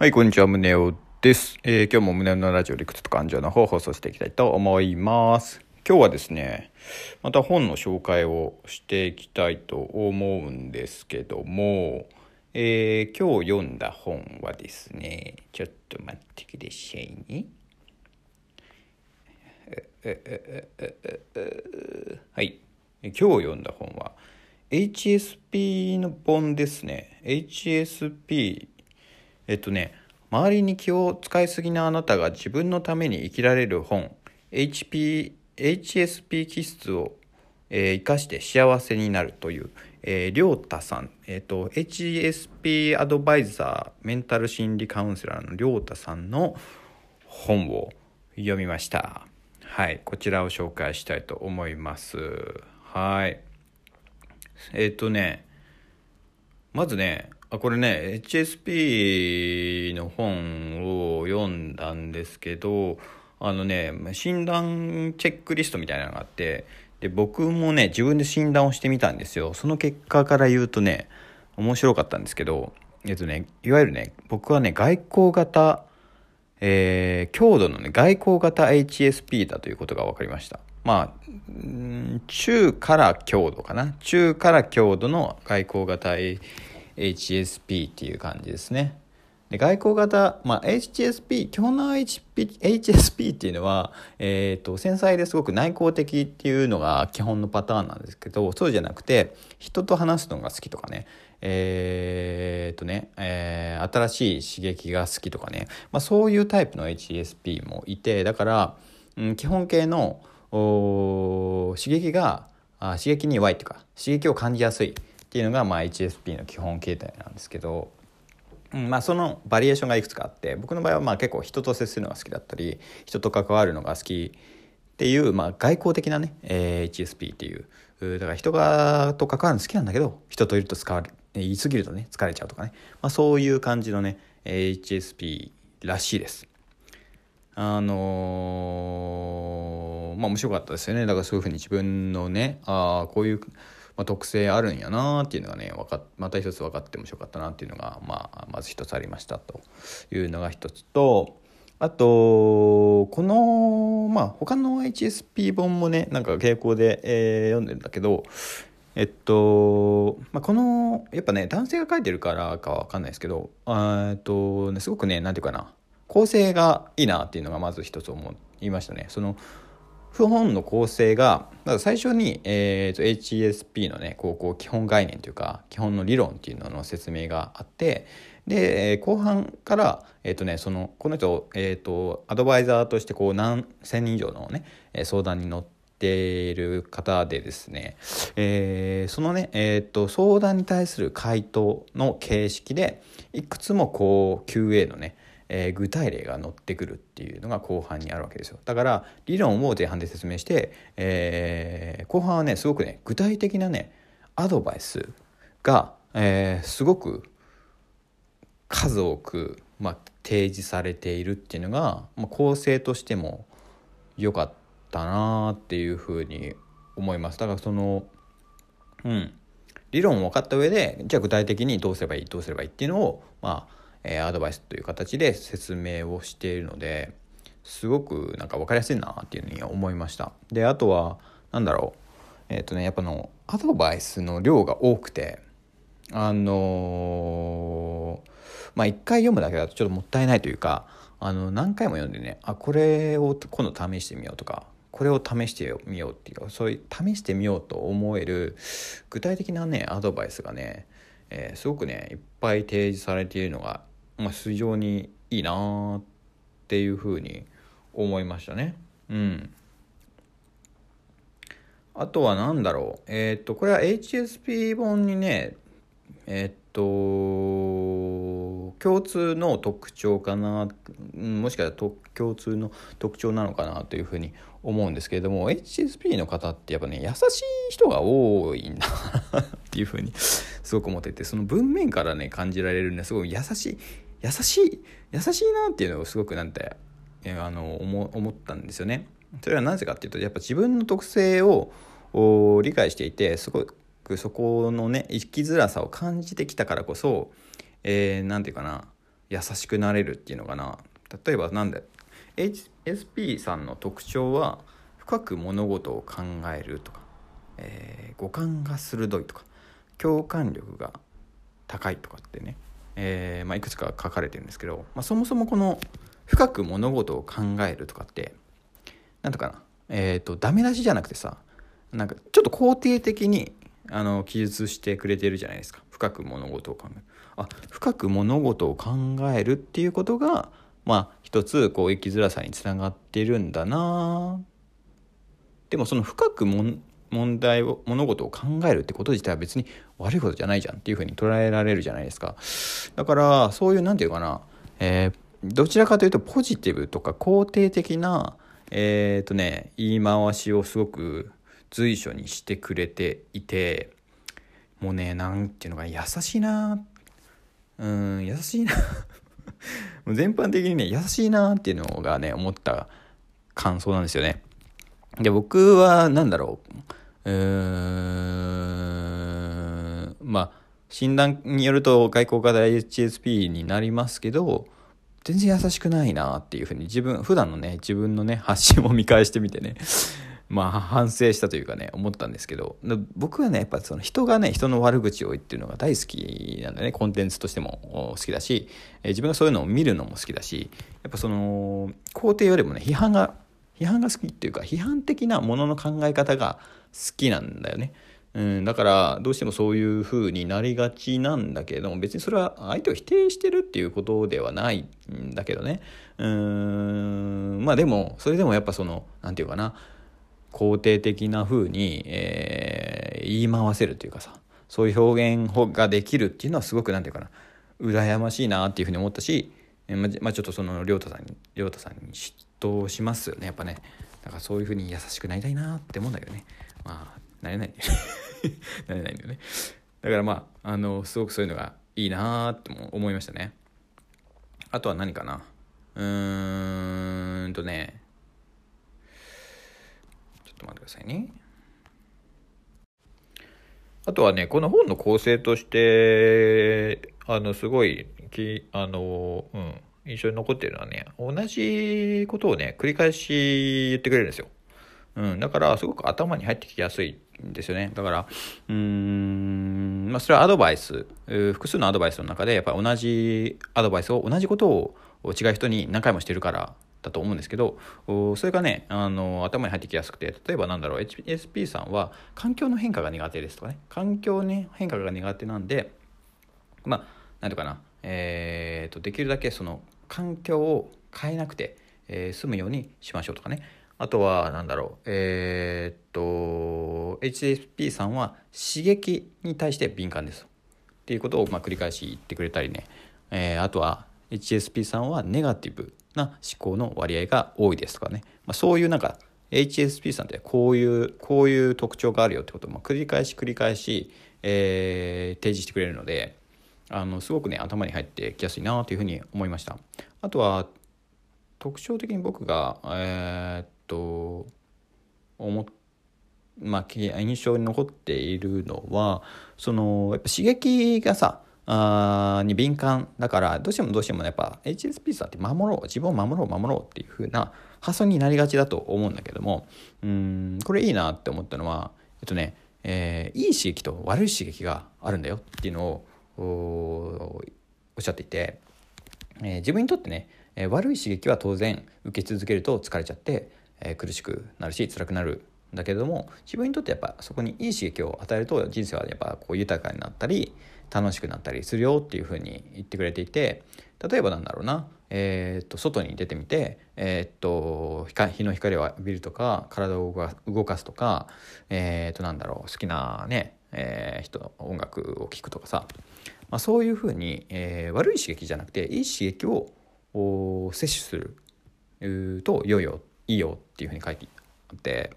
はい、こんにちは、宗男です、えー、今日も宗男のラジオ理屈と感情の方を放送していきたいと思います。今日はですね、また本の紹介をしていきたいと思うんですけども、えー、今日読んだ本はですね、ちょっと待ってくださいね。はい、今日読んだ本は HSP の本ですね。HSP えっとね周りに気を使いすぎなあなたが自分のために生きられる本 HP HSP 気質を、えー、生かして幸せになるという、えー、りょうたさん、えーと、HSP アドバイザーメンタル心理カウンセラーのりょうたさんの本を読みました。はいこちらを紹介したいと思います。はい。えっ、とねまずねあこれね HSP の本を読んだんですけどあのね診断チェックリストみたいなのがあってで僕もね自分で診断をしてみたんですよ。その結果から言うとね面白かったんですけどえっとねいわゆるね僕はね外交型えー、強度のね外交型 HSP だということが分かりました。まあ中から強度かな。中から強度の外交型 HSP HSP っていう感じですね。で外交型、まあ、HSP 基本の HP HSP っていうのは、えーと、繊細ですごく内向的っていうのが基本のパターンなんですけどそうじゃなくて人と話すのが好きとかね。えー、とね、えー、新しい刺激が好きとかね、まあ、そういうタイプの HSP もいてだから、うん、基本形の刺激があ刺激に弱いっていうか刺激を感じやすい。っていうのがまあ HSP の基本形態なんですけど、うんまあ、そのバリエーションがいくつかあって僕の場合はまあ結構人と接するのが好きだったり人と関わるのが好きっていう、まあ、外交的なね、えー、HSP っていうだから人がと関わるの好きなんだけど人といると使われ言い過ぎるとね疲れちゃうとかね、まあ、そういう感じのね HSP らしいです。あのー、まあ面白かったですよねだからそういうふうに自分のねああこういうまあ、特性あるんやなっていうのがねまた一つ分かって面白かったなっていうのが、まあ、まず一つありましたというのが一つとあとこのまあ他の HSP 本もねなんか傾向で、えー、読んでるんだけどえっと、まあ、このやっぱね男性が書いてるからかは分かんないですけどえっと、ね、すごくね何て言うかな構成がいいなっていうのがまず一つ思いましたね。その本の構成がまず最初に、えーと、HESP のね高校基本概念というか基本の理論っていうのの説明があってで、後半から、えーとね、そのこの人、えーと、アドバイザーとしてこう何千人以上のね相談に乗っている方でですね、えー、そのね、えーと相談に対する回答の形式でいくつもこう QA のねえー、具体例が載ってくるっていうのが後半にあるわけですよ。だから理論を前半で説明して、えー、後半はねすごくね具体的なねアドバイスが、えー、すごく数多く、まあ、提示されているっていうのが、まあ、構成としても良かったなっていうふうに思います。だからそのうん。理論を分かった上でじゃあ具体的にどうすればいいどうすればいいっていうのをまあえ、アドバイスという形で説明をしているのですごくなんか分かりやすいなっていうふうに思いました。であとは何だろう。えっ、ー、とねやっぱのアドバイスの量が多くてあのー、まあ一回読むだけだとちょっともったいないというかあの何回も読んでねあこれを今度試してみようとかこれを試してみようっていうそういう試してみようと思える具体的なねアドバイスがね、えー、すごくねいっぱい提示されているのがまあ、非常にいいなっていうふうに思いましたね。うん。あとは何だろう。えっ、と、これは HSP 本にね、えっ、と、共通の特徴かな、もしかしたら共通の特徴なのかなというふうに思うんですけれども、HSP の方ってやっぱね、優しい人が多いんだ っていうふうにすごく思ってて、その文面からね、感じられるね、すごい優しい優しい優しいなっていうのをすごくなんてえあの思思ったんですよね。それはなぜかっていうとやっぱ自分の特性を理解していてすごくそこのね生きづらさを感じてきたからこそ何、えー、て言うかな優しくなれるっていうのかな例えばなんで HSP さんの特徴は深く物事を考えるとか、えー、五感が鋭いとか共感力が高いとかってね、えー、まあ、いくつか書かれてるんですけど、まあ、そもそもこの深く物事を考えるとかって何とかなえっ、ー、とダメ出しじゃなくてさなんかちょっと肯定的にあの記述してくれてるじゃないですか。深く物事を考える。あ深く物事を考えるっていうことがまあ一つこう生きづらさにつながってるんだな。でもその深く問題を物事を考えるってこと自体は別に悪いことじゃないじゃんっていうふうに捉えられるじゃないですか。だからそういう何て言うかな、えー、どちらかというとポジティブとか肯定的なえっ、ー、とね言い回しをすごく随所にしてくれていてもうね何て言うのか優しいな。うん優しいな。もう全般的にね優しいなっていうのがね思った感想なんですよね。で僕は何だろううーんまあ診断によると外交型 HSP になりますけど全然優しくないなっていうふうに自分普段のね自分のね発信を見返してみてね まあ反省したというかね思ったんですけど僕はねやっぱその人がね人の悪口を言ってるのが大好きなんだね。コンテンツとしても好きだし自分がそういうのを見るのも好きだしやっぱその肯定よりもね批判が批判が好きっていうか批判的なものの考え方が好きなんだよね。うん、だからどうしてもそういう風になりがちなんだけれども別にそれは相手を否定してるっていうことではないんだけどねうんまあでもそれでもやっぱその何て言うかな肯定的な風に、えー、言い回せるというかさそういう表現ができるっていうのはすごく何て言うかな羨ましいなっていうふうに思ったし、えー、まあ、ちょっとその亮太さんに亮太さんに嫉妬しますよね。やっぱね。だからそういうふうに優しくなりたいなって思うんだけどね。まあなれない。なれないんだよね。だからまああのすごくそういうのがいいなっても思いましたね。あとは何かな。うーんとね。ちょっと待ってくださいね。あとはねこの本の構成としてあのすごいきあのうん。印象に残ってるのはね同じことをね繰り返し言ってくれるんですよ。うん、だからすごく頭に入ってきやすいんですよね。だからうーんまあそれはアドバイス複数のアドバイスの中でやっぱ同じアドバイスを同じことを違う人に何回もしてるからだと思うんですけどそれがねあの頭に入ってきやすくて例えばなんだろう HSP さんは環境の変化が苦手ですとかね。環境の変化が苦手なんでまあ何ていうかな。えーと、できるだけその環境を変えなくて、えー、済むようにしましょうとかね。あとは何だろう。えー、っと HSP さんは刺激に対して敏感です。っていうことをまあ繰り返し言ってくれたりね、えー、あとは HSP さんはネガティブな思考の割合が多いですとかね、まあ、そういうなんか HSP さんってこういうこういう特徴があるよってことを繰り返し繰り返し、えー、提示してくれるのであのすごくね頭に入ってきやすいなというふうに思いました。あとは特徴的に僕がえー、っと思まあ、印象に残っているのはそのやっぱ刺激がさあに敏感だからどうしてもどうしてもやっぱ HSP さんって守ろう自分を守ろう守ろうっていう風な発想になりがちだと思うんだけどもうんこれいいなって思ったのはえっとね、えー、いい刺激と悪い刺激があるんだよっていうのをおっしゃっていて、えー、自分にとってね、えー、悪い刺激は当然受け続けると疲れちゃってえー、苦しくなるし辛くなるんだけれども自分にとってやっぱそこにいい刺激を与えると人生はやっぱこう豊かになったり楽しくなったりするよっていうふうに言ってくれていて例えばなんだろうな、えー、と外に出てみて、えー、と日の光を浴びるとか体を動かすとか、えー、となんだろう好きなね、えー、人音楽を聴くとかさ、まあ、そういうふうに、えー、悪い刺激じゃなくていい刺激を摂取すると良いよいいよっていうふうに書いてあって、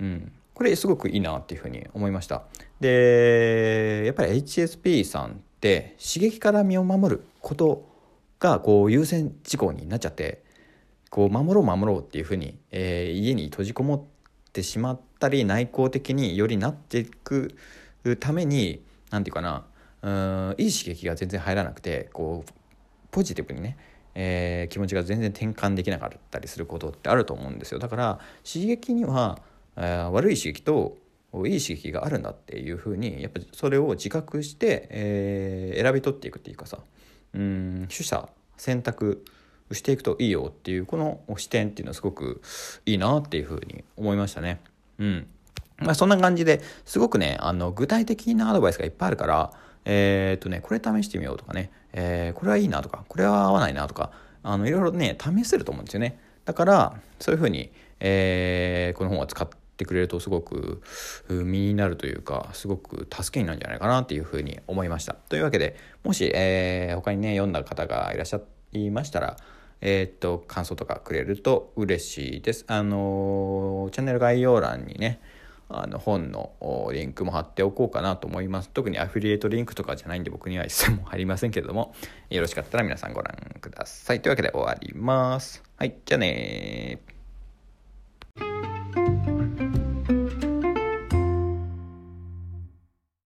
うん、これすごくいいなっていうふうに思いました。でやっぱり HSP さんって刺激から身を守ることがこう優先事項になっちゃってこう守ろう守ろうっていうふうに、えー、家に閉じこもってしまってたり内向的によりなっていくために何て言うかなうんいい刺激が全然入らなくてこうポジティブにね、えー、気持ちが全然転換できなかったりすることってあると思うんですよだから刺激には、えー、悪い刺激といい刺激があるんだっていうふうにやっぱそれを自覚して、えー、選び取っていくっていうかさうん取捨選択していくといいよっていうこの視点っていうのはすごくいいなっていうふうに思いましたね。うんまあ、そんな感じですごくねあの具体的なアドバイスがいっぱいあるからえー、っとねこれ試してみようとかね、えー、これはいいなとかこれは合わないなとかあのいろいろね試せると思うんですよね。だからそういうふうに、えー、この本は使ってくれるとすごく身になるというかすごく助けになるんじゃないかなっていうふうに思いました。というわけでもし、えー、他にね読んだ方がいらっしゃいましたらえー、っと感想とかくれると嬉しいです。あの、チャンネル概要欄にねあの本のリンクも貼っておこうかなと思います。特にアフィリエイトリンクとかじゃないんで僕には一切も入りませんけれども、よろしかったら皆さんご覧ください。というわけで終わります。はい、じゃあね